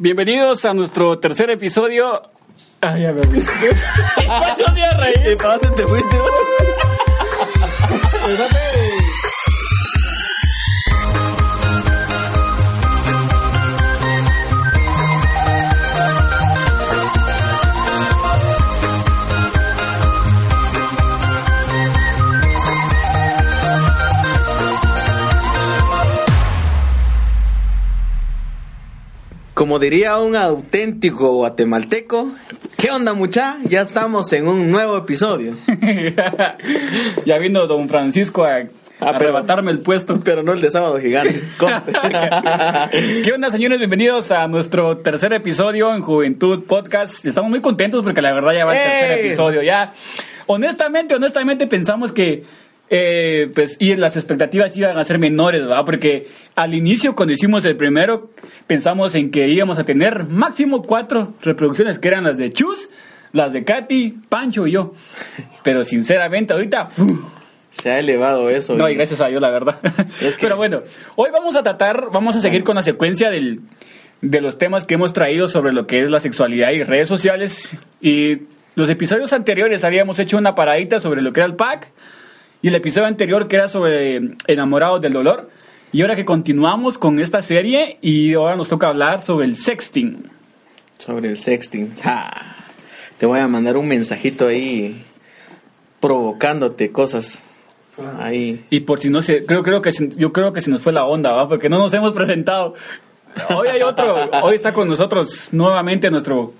Bienvenidos a nuestro tercer episodio. Ay, ya me olvidé. Pancho se iba a reír. ¿Para dónde te fuiste? Como diría un auténtico guatemalteco, ¿qué onda mucha? Ya estamos en un nuevo episodio. ya vino don Francisco a, a Ah, arrebatarme el puesto. Pero no el de sábado gigante. ¿Qué onda, señores? Bienvenidos a nuestro tercer episodio en Juventud Podcast. Estamos muy contentos porque la verdad ya va el tercer ¡Ey! episodio. Ya, honestamente, honestamente pensamos que, eh, pues, y las expectativas iban a ser menores, ¿verdad? Porque al inicio, cuando hicimos el primero, pensamos en que íbamos a tener máximo cuatro reproducciones, que eran las de Chus, las de Katy, Pancho y yo. Pero sinceramente, ahorita, ¡fu! Se ha elevado eso. No, y- y gracias a Dios, la verdad. Es que- Pero bueno, hoy vamos a tratar, vamos a seguir con la secuencia del, de los temas que hemos traído sobre lo que es la sexualidad y redes sociales. Y los episodios anteriores habíamos hecho una paradita sobre lo que era el pack. Y el episodio anterior que era sobre enamorados del dolor. Y ahora que continuamos con esta serie y ahora nos toca hablar sobre el sexting. Sobre el sexting. Te voy a mandar un mensajito ahí provocándote cosas. Ahí. Y por si no se, creo, creo que se- yo creo que se nos fue la onda, ¿va? Porque no nos hemos presentado. Hoy hay otro, hoy está con nosotros nuevamente nuestro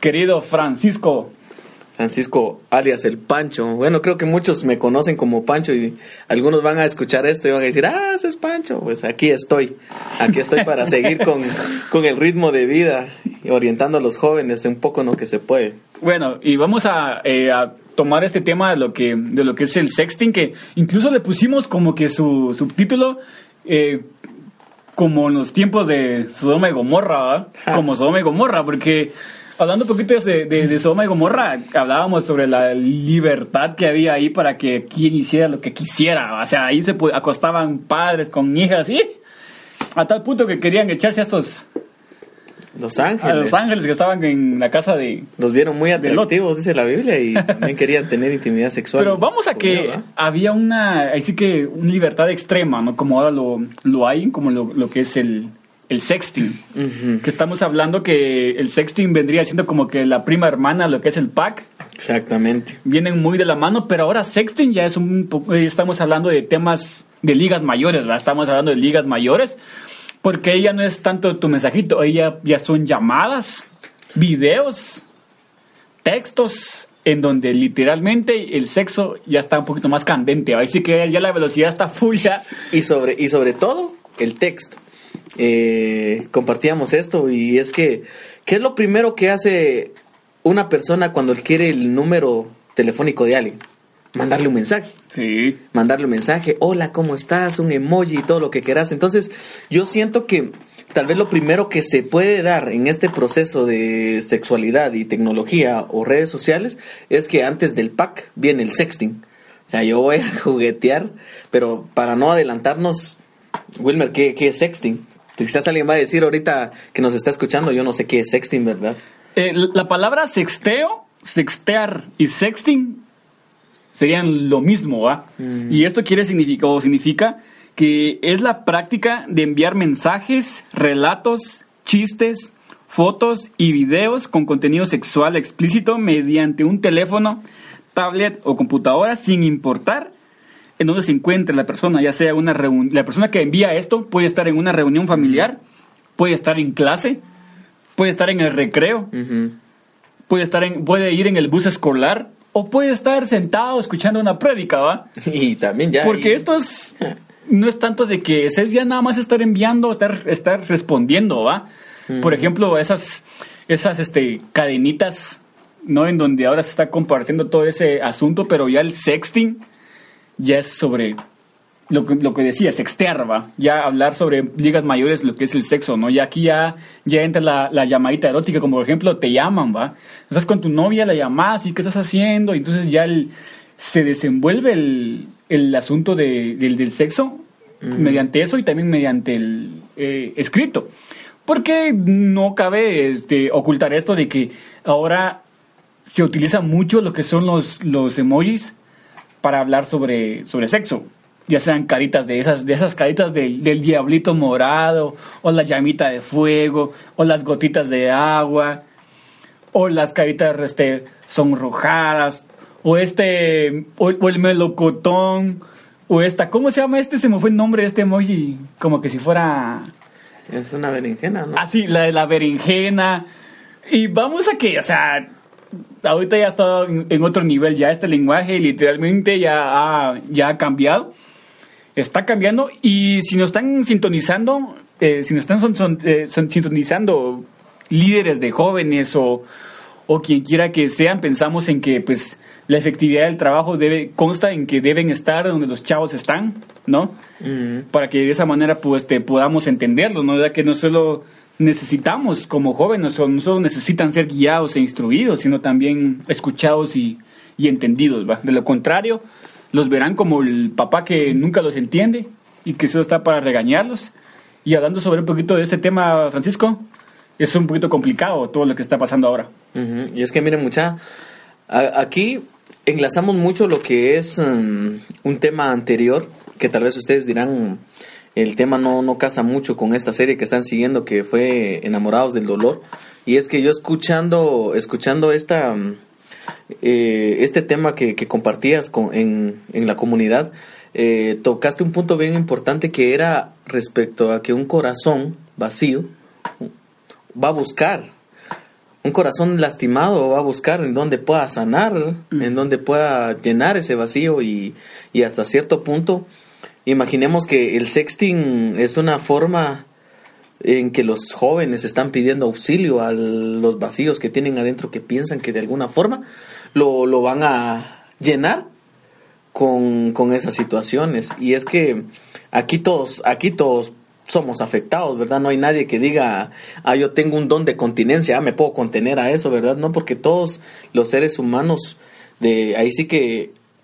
querido Francisco. Francisco alias el Pancho. Bueno, creo que muchos me conocen como Pancho y algunos van a escuchar esto y van a decir, ah, ese es Pancho. Pues aquí estoy. Aquí estoy para seguir con, con el ritmo de vida y orientando a los jóvenes un poco en lo que se puede. Bueno, y vamos a, eh, a tomar este tema de lo que de lo que es el sexting, que incluso le pusimos como que su subtítulo eh, como en los tiempos de Sodoma y Gomorra. Ja. como Sodoma y Gomorra, porque hablando un poquito de, de, de Sodoma y Gomorra, hablábamos sobre la libertad que había ahí para que quien hiciera lo que quisiera, o sea, ahí se acostaban padres con hijas y a tal punto que querían echarse a estos Los a ángeles. los ángeles que estaban en la casa de Los vieron muy atractivos, dice la Biblia, y también querían tener intimidad sexual. Pero vamos a que había una, ahí sí que una libertad extrema, ¿no? Como ahora lo, lo hay, como lo, lo que es el, el sexting. Que estamos hablando que el sexting vendría siendo como que la prima hermana, lo que es el pack. Exactamente. Vienen muy de la mano, pero ahora sexting ya es un poco, eh, estamos hablando de temas de ligas mayores, ¿verdad? Estamos hablando de ligas mayores, porque ya no es tanto tu mensajito, ahí ya, ya son llamadas, videos, textos, en donde literalmente el sexo ya está un poquito más candente, ahí sí que ya la velocidad está full ya. Y sobre, y sobre todo, el texto. Eh, compartíamos esto y es que, ¿qué es lo primero que hace una persona cuando quiere el número telefónico de alguien? Mandarle un mensaje. Sí. mandarle un mensaje, hola, ¿cómo estás? Un emoji y todo lo que quieras. Entonces, yo siento que tal vez lo primero que se puede dar en este proceso de sexualidad y tecnología o redes sociales es que antes del pack viene el sexting. O sea, yo voy a juguetear, pero para no adelantarnos, Wilmer, ¿qué, qué es sexting? Quizás alguien va a decir ahorita que nos está escuchando, yo no sé qué es sexting, ¿verdad? Eh, la palabra sexteo, sextear y sexting serían lo mismo, ¿va? Mm. Y esto quiere significar, o significa que es la práctica de enviar mensajes, relatos, chistes, fotos y videos con contenido sexual explícito mediante un teléfono, tablet o computadora sin importar en dónde se encuentre la persona, ya sea una reunión, la persona que envía esto puede estar en una reunión familiar, puede estar en clase, puede estar en el recreo, Ujú. puede estar en, puede ir en el bus escolar o puede estar sentado escuchando una prédica, ¿va? Y también ya... Porque y- esto es no es tanto de que es ya nada más estar enviando, estar, estar respondiendo, ¿va? Por ejemplo, esas esas este cadenitas, ¿no? En donde ahora se está compartiendo todo ese asunto, pero ya el sexting ya es sobre lo que, lo que decía, sextear, ¿va? Ya hablar sobre ligas mayores, lo que es el sexo, ¿no? Ya aquí ya, ya entra la, la llamadita erótica, como por ejemplo te llaman, ¿va? Estás con tu novia, la llamas y qué estás haciendo, y entonces ya el, se desenvuelve el, el asunto de- del, del sexo mediante eso y también mediante el eh, escrito. Porque no cabe este, ocultar esto de que ahora se utiliza mucho lo que son los, los emojis para hablar sobre, sobre sexo. Ya sean caritas de esas, de esas caritas del, del diablito morado, o la llamita de fuego, o las gotitas de agua, o las caritas este, sonrojadas, o este, o, o el melocotón, o esta, ¿cómo se llama este? Se me fue el nombre de este emoji, como que si fuera... Es una berenjena, ¿no? Ah, sí, la de la berenjena. Y vamos a que, o sea, ahorita ya está en, otro nivel, ya este lenguaje literalmente ya ha, ya ha cambiado. Está cambiando y si nos están sintonizando, eh, si nos están son- son- eh, son- sintonizando líderes de jóvenes o, o quien quiera que sean, pensamos en que pues la efectividad del trabajo debe consta en que deben estar donde los chavos están, ¿no? Para que de esa manera pues te podamos entenderlo, ¿no? Ya que no solo necesitamos como jóvenes, no solo necesitan ser guiados e instruidos, sino también escuchados y, y entendidos, ¿va? De lo contrario, los verán como el papá que nunca los entiende y que solo está para regañarlos. Y hablando sobre un poquito de este tema, Francisco, es un poquito complicado todo lo que está pasando ahora. ujú. Y es que miren mucha, a- aquí enlazamos mucho lo que es mm, un tema anterior, que tal vez ustedes dirán, el tema no, no casa mucho con esta serie que están siguiendo, que fue Enamorados del Dolor. Y es que yo escuchando, escuchando esta, mm, eh, este tema que, que compartías con, en, en la comunidad, eh, tocaste un punto bien importante que era respecto a que un corazón vacío va a buscar un corazón lastimado va a buscar en donde pueda sanar, en donde pueda llenar ese vacío y, y hasta cierto punto, imaginemos que el sexting es una forma en que los jóvenes están pidiendo auxilio a los vacíos que tienen adentro que piensan que de alguna forma lo, lo van a llenar con, con esas situaciones. Y es que aquí todos, aquí todos somos afectados, ¿verdad? No hay nadie que diga, ah, yo tengo un don de continencia, ah, me puedo contener a eso, ¿verdad? No, porque todos los seres humanos, de ahí sí que